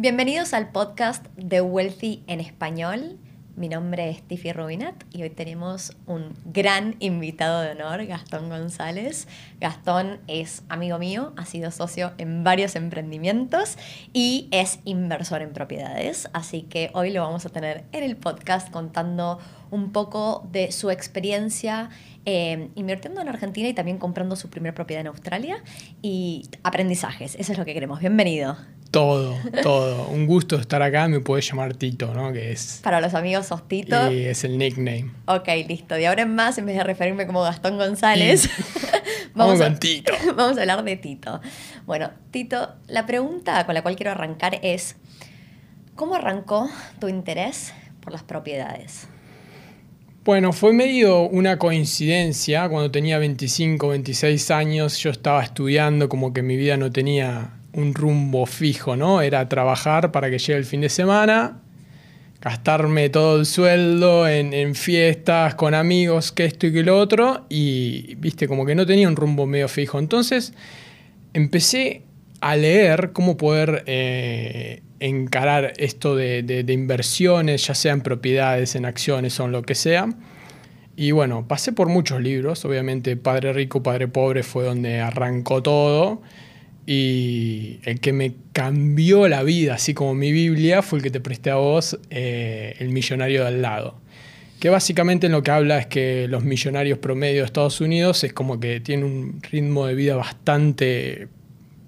Bienvenidos al podcast de Wealthy en español. Mi nombre es Tiffy Rubinat y hoy tenemos un gran invitado de honor, Gastón González. Gastón es amigo mío, ha sido socio en varios emprendimientos y es inversor en propiedades. Así que hoy lo vamos a tener en el podcast contando un poco de su experiencia eh, invirtiendo en Argentina y también comprando su primera propiedad en Australia y aprendizajes. Eso es lo que queremos. Bienvenido. Todo, todo. Un gusto estar acá. Me puedes llamar Tito, ¿no? Que es. Para los amigos sos Tito. Y es el nickname. Ok, listo. De ahora en más, en vez de referirme como Gastón González, vamos, a, Tito. vamos a hablar de Tito. Bueno, Tito, la pregunta con la cual quiero arrancar es: ¿cómo arrancó tu interés por las propiedades? Bueno, fue medio una coincidencia. Cuando tenía 25, 26 años, yo estaba estudiando, como que mi vida no tenía un rumbo fijo, ¿no? Era trabajar para que llegue el fin de semana, gastarme todo el sueldo en, fiestas, con amigos, que esto y que lo otro, y viste, como que no tenía un rumbo medio fijo. Entonces empecé a leer cómo poder eh, encarar esto de, de, inversiones, ya sea en propiedades, en acciones o en lo que sea. Y bueno, pasé por muchos libros, obviamente Padre Rico, Padre Pobre fue donde arrancó todo. Y el que me cambió la vida, así como mi Biblia, fue el que te presté a vos, eh, El Millonario del Lado. Que básicamente en lo que habla es que los millonarios promedio de Estados Unidos es como que tienen un ritmo de vida bastante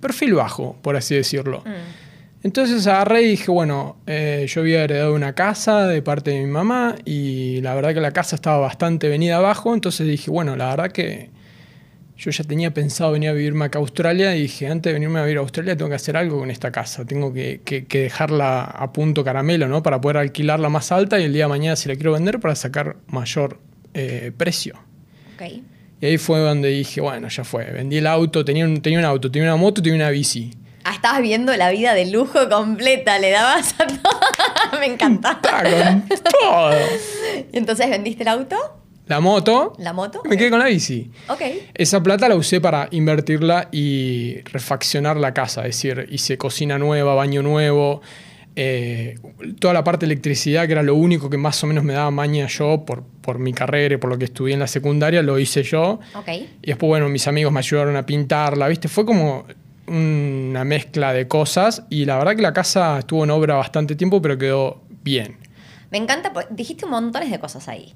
perfil bajo, por así decirlo. Mm. Entonces agarré y dije, bueno, eh, yo había heredado una casa de parte de mi mamá y la verdad que la casa estaba bastante venida abajo, entonces dije, bueno, la verdad que yo ya tenía pensado venir a vivirme acá a Australia y dije, antes de venirme a vivir a Australia tengo que hacer algo con esta casa, tengo que, dejarla a punto caramelo, ¿no? Para poder alquilarla más alta y el día de mañana si la quiero vender para sacar mayor eh, precio. Y ahí fue donde dije, bueno, ya fue, vendí el auto, tenía un, tenía un auto, tenía una moto, tenía una bici. Ah, estabas viendo la vida de lujo completa, le dabas a todo. Me encanta. Con todo. ¿Y entonces vendiste el auto? La moto. ¿La moto? Me quedé con la bici. Ok. Esa plata la usé para invertirla y refaccionar la casa. Es decir, hice cocina nueva, baño nuevo. Eh, toda la parte de electricidad, que era lo único que más o menos me daba maña yo por, por mi carrera y por lo que estudié en la secundaria, lo hice yo. Ok. Y después, bueno, mis amigos me ayudaron a pintarla, ¿viste? Fue como una mezcla de cosas y la verdad que la casa estuvo en obra bastante tiempo, pero quedó bien. Me encanta, dijiste un montón de cosas ahí.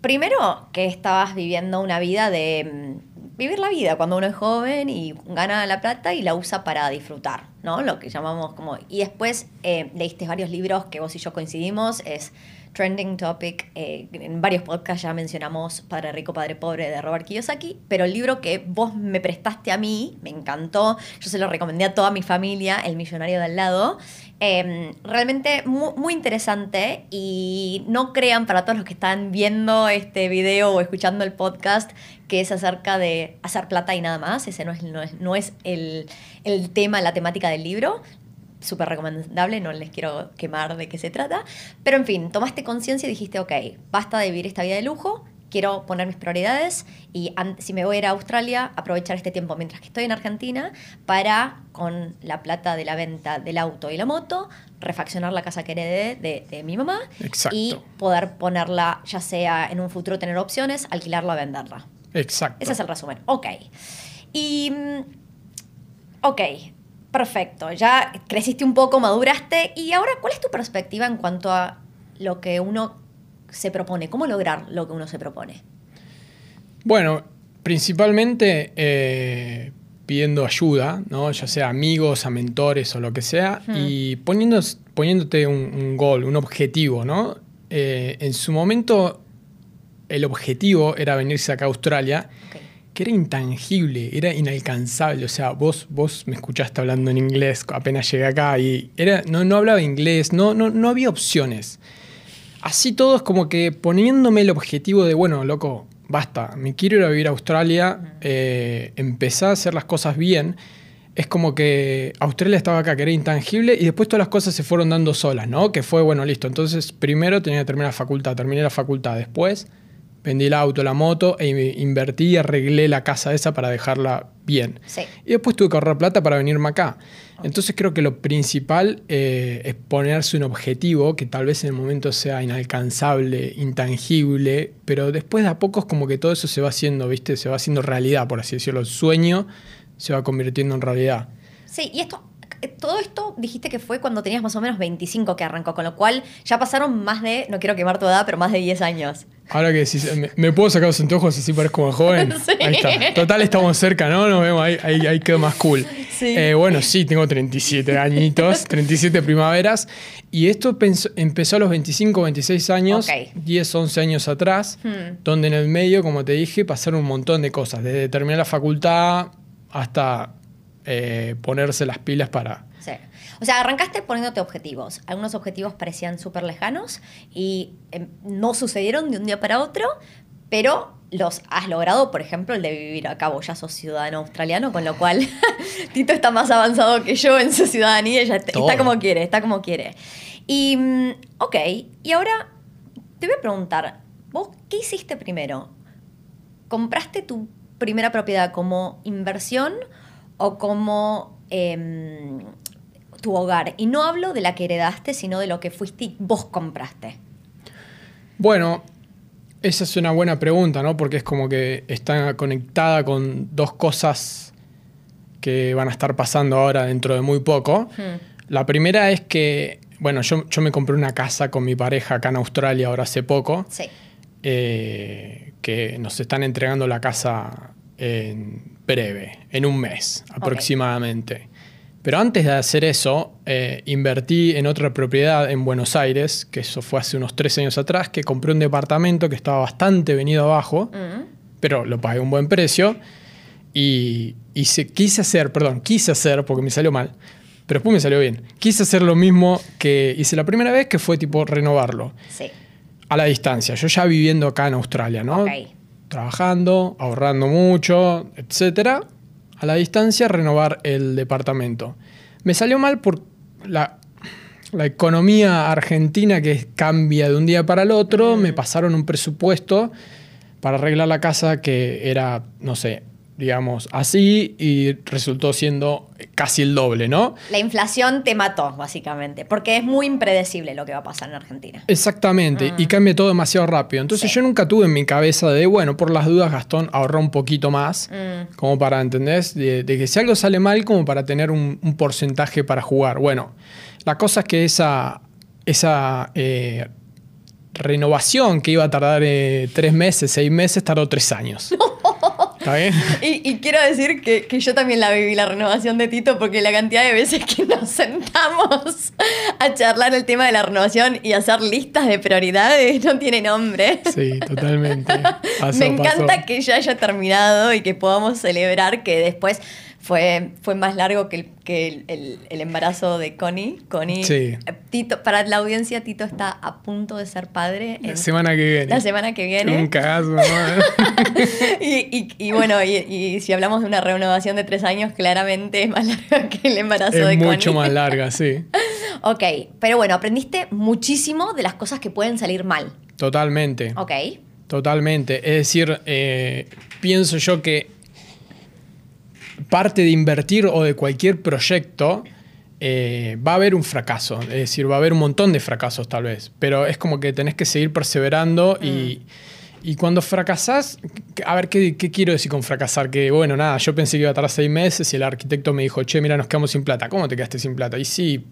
Primero, que estabas viviendo una vida de mm, vivir la vida cuando uno es joven y gana la plata y la usa para disfrutar, ¿no? Lo que llamamos como... Y después eh, leíste varios libros que vos y yo coincidimos, es Trending Topic, eh, en varios podcasts ya mencionamos Padre Rico, Padre Pobre de Robert Kiyosaki, pero el libro que vos me prestaste a mí, me encantó, yo se lo recomendé a toda mi familia, El Millonario de al lado, Em, realmente muy, interesante y no crean para todos los que están viendo este video o escuchando el podcast que es acerca de hacer plata y nada más. Ese no es, no es, el, el tema, la temática del libro súper recomendable, no les quiero quemar de qué se trata. Pero en fin, tomaste conciencia y dijiste, ok, basta de vivir esta vida de lujo, quiero poner mis prioridades y si me voy a ir a Australia, aprovechar este tiempo mientras que estoy en Argentina para, con la plata de la venta del auto y la moto, refaccionar la casa que heredé de, mi mamá y poder ponerla, ya sea en un futuro tener opciones, alquilarla o venderla. Exacto. Ese es el resumen. Ok. Y. Mm, ok. Perfecto. Ya creciste un poco, maduraste. Y ahora, ¿cuál es tu perspectiva en cuanto a lo que uno se propone? ¿Cómo lograr lo que uno se propone? Bueno, principalmente eh, pidiendo ayuda, ¿no? ya sea amigos, a mentores o lo que sea, y poniéndote un, un, gol, un objetivo. ¿no? Eh, en su momento, el objetivo era venirse acá a Australia. Que era intangible, era inalcanzable. O sea, vos, vos me escuchaste hablando en inglés apenas llegué acá y era, no, no hablaba inglés, no, no, no había opciones así todo es como que poniéndome el objetivo de, bueno, loco, basta, me quiero ir a vivir a Australia, eh, empezar a hacer las cosas bien. Es como que Australia estaba acá, que era intangible, y después todas las cosas se fueron dando solas, ¿no? Que fue, bueno, listo. Entonces, primero tenía que terminar la facultad, terminé la facultad. Después, vendí el auto, la moto, e invertí y arreglé la casa esa para dejarla bien. Sí. Y después tuve que ahorrar plata para venirme acá. Entonces creo que lo principal eh, es ponerse un objetivo que tal vez en el momento sea inalcanzable, intangible, pero después de a poco es como que todo eso se va haciendo, ¿viste? Se va haciendo realidad, por así decirlo. El sueño se va convirtiendo en realidad. Sí, y esto, eh, todo esto dijiste que fue cuando tenías más o menos 25 que arrancó, con lo cual ya pasaron más de, no quiero quemar tu edad, pero más de 10 años. Ahora que decís, me, me puedo sacar los anteojos así parezco más joven. Sí. Ahí está. Total, estamos cerca, ¿no? Nos vemos, ahí, ahí, ahí quedó más cool. Sí. Eh, bueno, sí, tengo 37 añitos, 37 primaveras. Y esto empezó a los 25, 26 años, Ok. 10, 11 años atrás, Hmm. donde en el medio, como te dije, pasaron un montón de cosas, desde terminar la facultad hasta eh, ponerse las pilas para... Sí. O sea, arrancaste poniéndote objetivos. Algunos objetivos parecían súper lejanos y em, no sucedieron de un día para otro, pero los has logrado, por ejemplo, el de vivir acá. Vos ya sos ciudadano australiano, con lo cual Tito está más avanzado que yo en su ciudadanía. ya está como quiere, está como quiere. Y, mm, ok, y ahora te voy a preguntar, ¿vos qué hiciste primero? ¿Compraste tu primera propiedad como inversión o como em, tu hogar? Y no hablo de la que heredaste, sino de lo que fuiste y vos compraste. Bueno, esa es una buena pregunta, ¿no? Porque es como que está conectada con dos cosas que van a estar pasando ahora dentro de muy poco. Hmm. La primera es que, bueno, yo, yo me compré una casa con mi pareja acá en Australia ahora hace poco, Sí. eh, que nos están entregando la casa en breve, en un mes aproximadamente. Pero antes de hacer eso, eh, invertí en otra propiedad en Buenos Aires, que eso fue hace unos tres años atrás, que compré un departamento que estaba bastante venido abajo, Mm. pero lo pagué a un buen precio. Y, y se- quise hacer, perdón, quise hacer, porque me salió mal, pero después me salió bien. Quise hacer lo mismo que hice la primera vez, que fue tipo renovarlo Sí. a la distancia. Yo ya viviendo acá en Australia, ¿no? Trabajando, ahorrando mucho, etcétera. A la distancia, renovar el departamento. Me salió mal por la, la economía argentina que cambia de un día para el otro. Me pasaron un presupuesto para arreglar la casa que era, no sé, digamos, así y resultó siendo casi el doble, ¿no? La inflación te mató, básicamente, porque es muy impredecible lo que va a pasar en Argentina. Exactamente, y cambia todo demasiado rápido. Entonces Sí. yo nunca tuve en mi cabeza de, bueno, por las dudas Gastón ahorra un poquito más, Mm. como para, ¿entendés? De, de que si algo sale mal, como para tener un, un porcentaje para jugar. Bueno, la cosa es que esa, esa eh, renovación que iba a tardar eh, tres meses, seis meses, tardó tres años. ¿Está bien? Y, y quiero decir que, que yo también la viví, la renovación de Tito, porque la cantidad de veces que nos sentamos a charlar el tema de la renovación y hacer listas de prioridades no tiene nombre. Sí, totalmente. Me encanta que ya haya terminado y que podamos celebrar que después fue, fue más largo que, el, que el, el- el embarazo de Connie. Connie Sí. eh, Tito, para la audiencia, Tito está a punto de ser padre La semana que viene. la semana que viene. Un cagazo, ¿no? y, y- y bueno, y, y si hablamos de una renovación de tres años, claramente es más larga que el embarazo de es Connie. mucho más larga, sí. Ok, pero bueno, aprendiste muchísimo de las cosas que pueden salir mal. Totalmente. Ok. Totalmente. Es decir, eh, pienso yo que parte de invertir o de cualquier proyecto eh, va a haber un fracaso. Es decir, va a haber un montón de fracasos tal vez. Pero es como que tenés que seguir perseverando y, y cuando fracasás, a ver, ¿qué, qué quiero decir con fracasar? Que bueno, nada, yo pensé que iba a tardar seis meses y el arquitecto me dijo, che, mira, nos quedamos sin plata. ¿Cómo te quedaste sin plata? Y sí,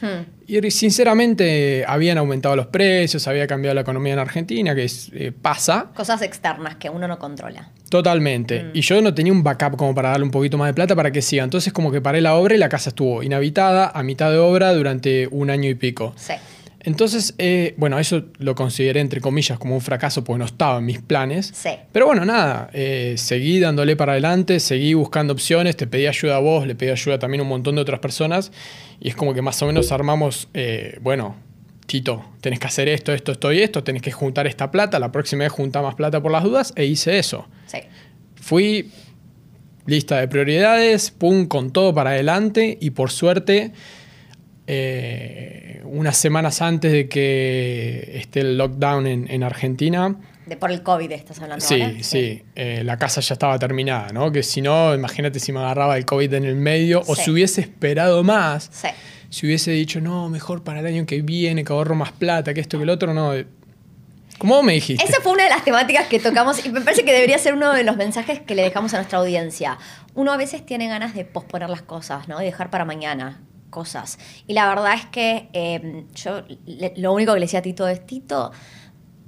Hmm. y sinceramente habían aumentado los precios, había cambiado la economía en Argentina, que es, eh, pasa Cosas externas que uno no controla. totalmente. Mm. Y yo no tenía un backup como para darle un poquito más de plata para que siga. Entonces como que paré la obra y la casa estuvo inhabitada a mitad de obra durante un año y pico. Sí. Entonces, eh, bueno, eso lo consideré entre comillas como un fracaso porque no estaba en mis planes. Sí. Pero bueno, nada, eh, seguí dándole para adelante, seguí buscando opciones, te pedí ayuda a vos, le pedí ayuda también a un montón de otras personas y es como que más o menos armamos, eh, bueno, Tito, tenés que hacer esto, esto, esto y esto, tenés que juntar esta plata, la próxima vez junta más plata por las dudas e hice eso. Sí. Fui lista de prioridades, pum, con todo para adelante y por suerte, eh, unas semanas antes de que esté el lockdown en, en Argentina, De por el COVID estás hablando Sí, ahora. sí. Eh, la casa ya estaba terminada, ¿no? Que si no, imagínate si me agarraba el COVID en el medio o si hubiese esperado más. Sí. Si hubiese dicho, no, mejor para el año que viene, que ahorro más plata, que esto, que el otro, no. eh, vos me dijiste. Esa fue una de las temáticas que tocamos y me parece que debería ser uno de los mensajes que le dejamos a nuestra audiencia. Uno a veces tiene ganas de posponer las cosas, ¿no? De dejar para mañana cosas. Y la verdad es que eh, yo le- lo único que le decía a Tito es, Tito,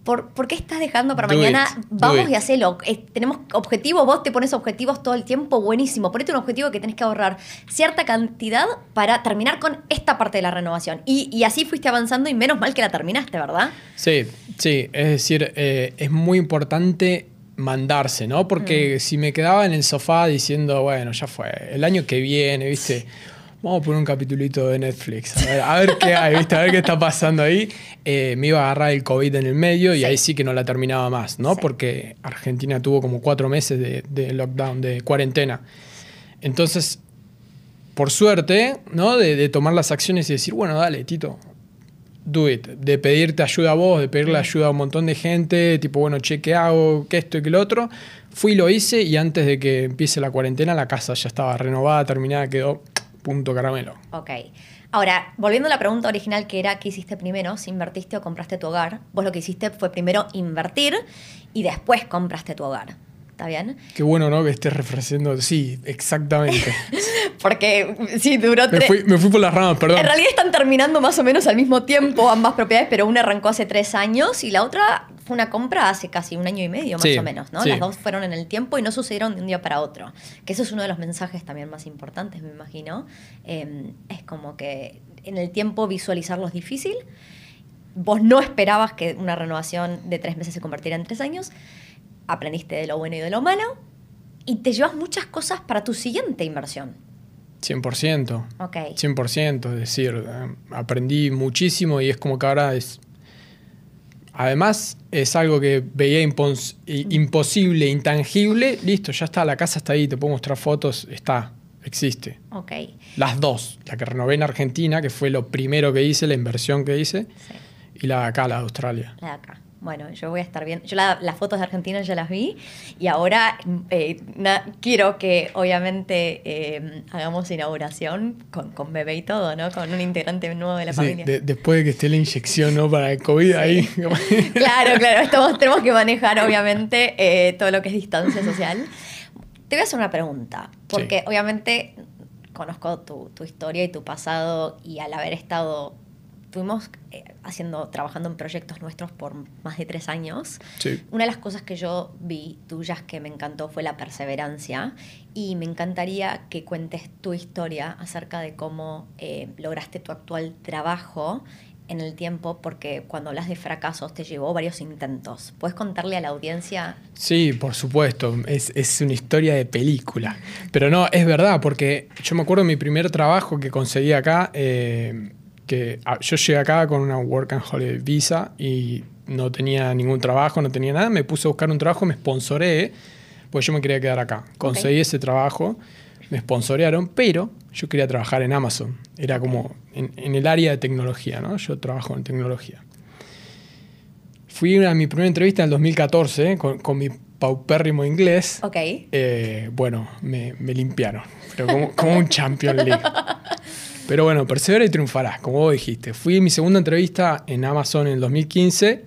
¿por, por qué estás dejando para Do mañana? it, Vamos y hacelo. Eh, tenemos objetivos, vos te pones objetivos todo el tiempo, buenísimo. Ponete un objetivo que tenés que ahorrar cierta cantidad para terminar con esta parte de la renovación. Y, y así fuiste avanzando y menos mal que la terminaste, ¿verdad? Sí, sí, es decir, eh, es muy importante mandarse, ¿no? Mm. Porque si me quedaba en el sofá diciendo, bueno, ya fue, el año que viene, ¿viste? Vamos a poner un capitulito de Netflix, a ver, a ver qué hay, ¿viste? A ver qué está pasando ahí. Eh, me iba a agarrar el COVID en el medio y Sí. ahí sí que no la terminaba más, ¿no? Sí. Porque Argentina tuvo como cuatro meses de, de lockdown, de cuarentena. Entonces, por suerte, ¿no? De, de tomar las acciones y decir, bueno, dale, Tito, do it. De pedirte ayuda a vos, de pedirle ayuda a un montón de gente, tipo, bueno, che, ¿qué hago? ¿Qué esto y qué lo otro? Fui y lo hice y antes de que empiece la cuarentena, la casa ya estaba renovada, terminada, quedó punto caramelo. Ok. Ahora, volviendo a la pregunta original que era, ¿qué hiciste primero? Si invertiste o compraste tu hogar. Vos lo que hiciste fue primero invertir y después compraste tu hogar. ¿Está bien? Qué bueno, ¿no? Que estés refrescando. Sí, exactamente. Porque sí, duró me, tres... fui, me fui por las ramas, perdón. En realidad están terminando más o menos al mismo tiempo ambas propiedades, pero una arrancó hace tres años y la otra una compra hace casi un año y medio, más Sí, o menos, ¿no? sí. Las dos fueron en el tiempo y no sucedieron de un día para otro. Que eso es uno de los mensajes también más importantes, me imagino. Eh, es como que en el tiempo visualizarlo es difícil. Vos no esperabas que una renovación de tres meses se convirtiera en tres años. Aprendiste de lo bueno y de lo malo. Y te llevas muchas cosas para tu siguiente inversión. 100%. Ok. 100%, es decir, eh, aprendí muchísimo y es como que ahora es... Además, es algo que veía i- imposible, intangible. Listo, ya está, la casa está ahí, te puedo mostrar fotos, está, existe. Ok. Las dos, la que renové en Argentina, que fue lo primero que hice, la inversión que hice, Sí. y la de acá, la de Australia. La de acá. Bueno, yo voy a estar bien. Yo la- las fotos de Argentina ya las vi y ahora eh, na- quiero que obviamente eh, hagamos inauguración con, con bebé y todo, ¿no? Con un integrante nuevo de la Sí, familia. de- después de que esté la inyección ¿no? para el COVID ahí. Claro, claro. Estamos, tenemos que manejar obviamente eh, todo lo que es distancia social. Te voy a hacer una pregunta, porque Sí. obviamente conozco tu, tu historia y tu pasado y al haber estado, fuimos eh, haciendo, trabajando en proyectos nuestros por más de tres años. sí. Una de las cosas que yo vi tuyas que me encantó fue la perseverancia y me encantaría que cuentes tu historia acerca de cómo eh, lograste tu actual trabajo en el tiempo, porque cuando hablas de fracasos te llevó varios intentos. ¿Puedes contarle a la audiencia? Sí, por supuesto, es, es una historia de película. Pero no, es verdad, porque yo me acuerdo de mi primer trabajo que conseguí acá, eh, que yo llegué acá con una Work and Holiday Visa y no tenía ningún trabajo, no tenía nada, me puse a buscar un trabajo, me sponsoré, pues yo me quería quedar acá. Conseguí ese trabajo, me sponsorearon, pero yo quería trabajar en Amazon, era como en, en el área de tecnología, ¿no? Yo trabajo en tecnología. Fui a mi primera entrevista en el 2014 con, con mi paupérrimo inglés. Ok. Eh, bueno, me, me limpiaron, pero como, como un Champion League. Pero bueno, persevera y triunfarás, como vos dijiste. Fui en mi segunda entrevista en Amazon en el 2015,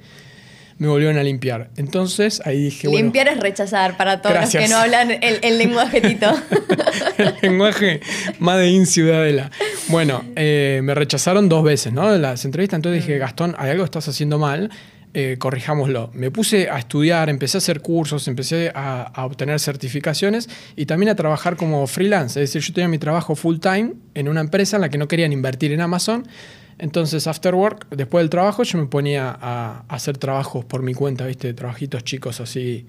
me volvieron a limpiar. Entonces ahí dije, bueno, Limpiar es rechazar para todos los que no hablan el, el lenguaje Tito. el lenguaje más de in Ciudadela. Bueno, eh, me rechazaron dos veces, ¿no? Las entrevistas, entonces Mm. dije, Gastón, hay algo que estás haciendo mal, eh, corrijámoslo. Me puse a estudiar, empecé a hacer cursos, empecé a, a obtener certificaciones y también a trabajar como freelance. Es decir, yo tenía mi trabajo full time en una empresa en la que no querían invertir en Amazon. Entonces, after work, después del trabajo, yo me ponía a, a hacer trabajos por mi cuenta, ¿viste? Trabajitos chicos así,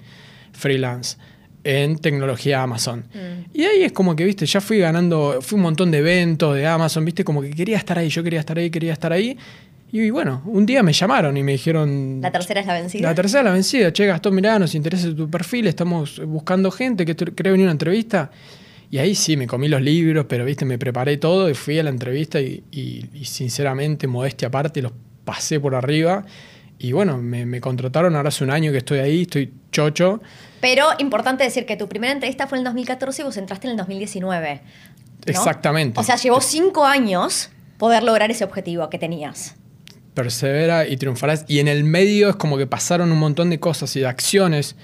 freelance, en tecnología Amazon. Mm. Y ahí es como que, viste, ya fui ganando, fui un montón de eventos de Amazon, viste, como que quería estar ahí, yo quería estar ahí, quería estar ahí. Y bueno, un día me llamaron y me dijeron... La tercera es la vencida. La tercera la vencida. Che, Gastón, mirá, nos interesa tu perfil, estamos buscando gente que quiere venir a una entrevista. Y ahí sí, me comí los libros, pero viste, me preparé todo y fui a la entrevista y, y- y sinceramente, modestia aparte, los pasé por arriba. y bueno, me, me contrataron, ahora hace un año que estoy ahí, estoy chocho. Pero importante decir que tu primera entrevista fue en el 2014 y vos entraste en el 2019. ¿no? Exactamente. O sea, llevó cinco años poder lograr ese objetivo que tenías. Persevera y triunfarás. Y en el medio es como que pasaron un montón de cosas y de acciones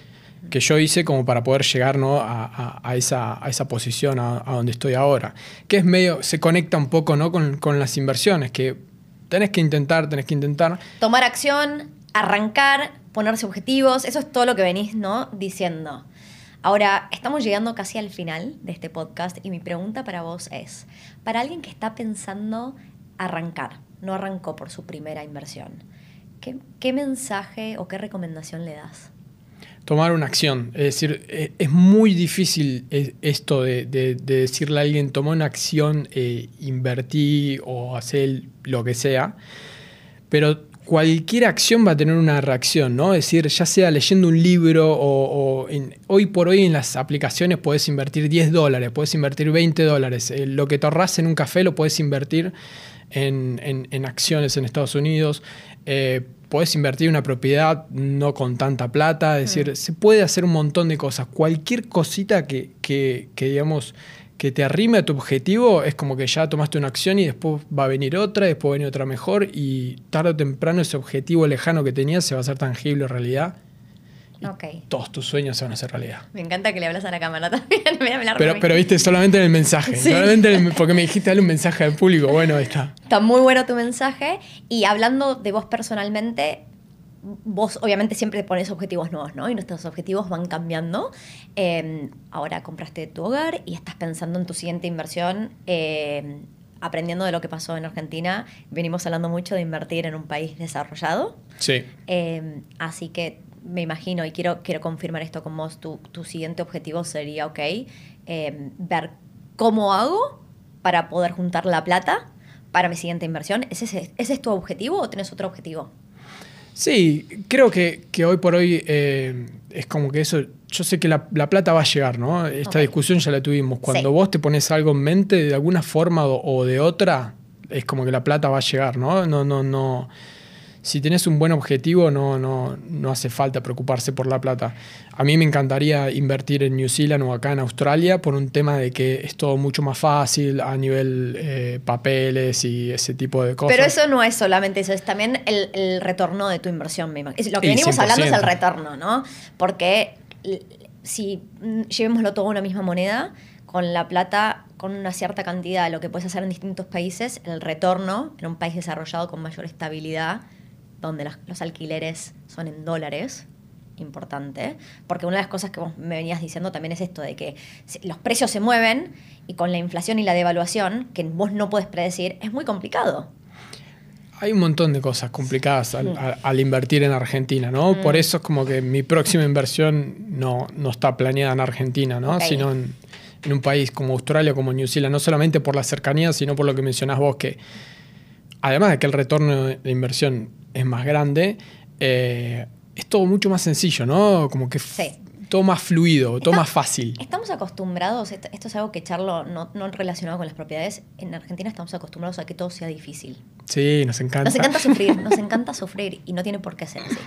que yo hice como para poder llegar ¿no? a, esa, a esa posición, a, a donde estoy ahora. Que es medio, se conecta un poco ¿no? con, con las inversiones, que tenés que intentar, tenés que intentar. Tomar acción, arrancar, ponerse objetivos, eso es todo lo que venís ¿no? diciendo. Ahora, estamos llegando casi al final de este podcast y mi pregunta para vos es, para alguien que está pensando arrancar, no arrancó por su primera inversión, ¿qué, mensaje o qué recomendación le das? tomar una acción. Es decir, eh, es muy difícil eh, esto de, de- de decirle a alguien, toma una acción, eh, invertí o hacer lo que sea, pero cualquier acción va a tener una reacción, ¿no? Es decir, ya sea leyendo un libro o, hoy por hoy en las aplicaciones puedes invertir 10 dólares, puedes invertir 20 dólares, Eh, lo que te ahorras en un café lo puedes invertir en, en- en acciones en Estados Unidos. Eh, puedes invertir en una propiedad no con tanta plata, es decir, se puede hacer un montón de cosas. Cualquier cosita que, que- que, digamos, que te arrime a tu objetivo es como que ya tomaste una acción y después va a venir otra, después va a venir otra mejor y tarde o temprano ese objetivo lejano que tenías se va a hacer tangible en realidad. Todos tus sueños se van a hacer realidad. Me encanta que le hablas a la cámara también. Pero, pero viste, solamente en el mensaje. Sí. Solamente el- porque me dijiste darle un mensaje al público. Bueno, ahí está. Está muy bueno tu mensaje. Y hablando de vos personalmente, vos obviamente siempre pones objetivos nuevos, ¿no? Y nuestros objetivos van cambiando. Eh, ahora compraste tu hogar y estás pensando en tu siguiente inversión. eh, aprendiendo de lo que pasó en Argentina, venimos hablando mucho de invertir en un país desarrollado. Sí. Eh, así que me imagino, y quiero, quiero confirmar esto con vos, tu, tu siguiente objetivo sería, ok, eh, ver cómo hago para poder juntar la plata para mi siguiente inversión. ¿Ese, es- ese es tu objetivo o tienes otro objetivo? Sí, creo que, que hoy por hoy eh, es como que eso. Yo sé que la, la plata va a llegar, ¿no? Esta discusión ya la tuvimos. Cuando Sí. vos te pones algo en mente, de alguna forma o, o de otra, es como que la plata va a llegar, ¿no? No, no, no. Si tenés un buen objetivo, no, no, no hace falta preocuparse por la plata. A mí me encantaría invertir en New Zealand o acá en Australia por un tema de que es todo mucho más fácil a nivel eh, papeles y ese tipo de cosas. Pero eso no es solamente eso, es también el, el retorno de tu inversión. es Lo que venimos hablando es el 100%. retorno, ¿no? Porque si mm, llevémoslo todo a una misma moneda, con la plata, con una cierta cantidad, lo que puedes hacer en distintos países, el retorno en un país desarrollado con mayor estabilidad, donde las- los alquileres son en dólares, importante, porque una de las cosas que vos me venías diciendo también es esto de que los precios se mueven y con la inflación y la devaluación, que vos no puedes predecir, es muy complicado. Hay un montón de cosas complicadas al, Mm. al- al invertir en Argentina, ¿no? Por eso es como que mi próxima inversión no, no está planeada en Argentina, ¿no? Sino en, en un país como Australia o como New Zealand, no solamente por la cercanía, sino por lo que mencionás vos, que además de que el retorno de inversión es más grande, eh, es todo mucho más sencillo, ¿no? Como que Sí. todo más fluido, todo más fácil. Estamos acostumbrados, esto, es algo que charlo no, no relacionado con las propiedades, en Argentina estamos acostumbrados a que todo sea difícil. Sí, nos encanta. Nos encanta sufrir, nos encanta sufrir y no tiene por qué ser así.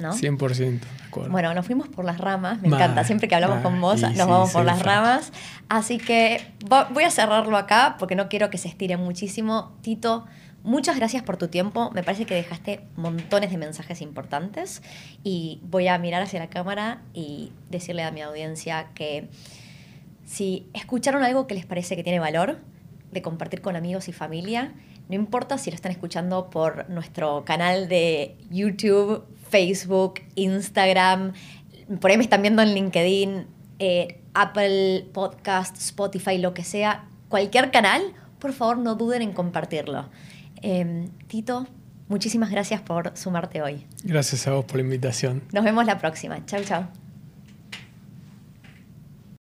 ¿no? 100%, de acuerdo. Bueno, nos fuimos por las ramas, me encanta. Siempre que hablamos con vos, nos sí, vamos por las ramas. Así que vo- voy a cerrarlo acá porque no quiero que se estire muchísimo. Tito, muchas gracias por tu tiempo. Me parece que dejaste montones de mensajes importantes y voy a mirar hacia la cámara y decirle a mi audiencia que si escucharon algo que les parece que tiene valor de compartir con amigos y familia, no importa si lo están escuchando por nuestro canal de YouTube, Facebook, Instagram, por ahí me están viendo en LinkedIn, eh, Apple Podcast, Spotify, lo que sea, cualquier canal, por favor no duden en compartirlo. Eh, Tito, muchísimas gracias por sumarte hoy. Gracias a vos por la invitación. Nos vemos la próxima. Chau, chau.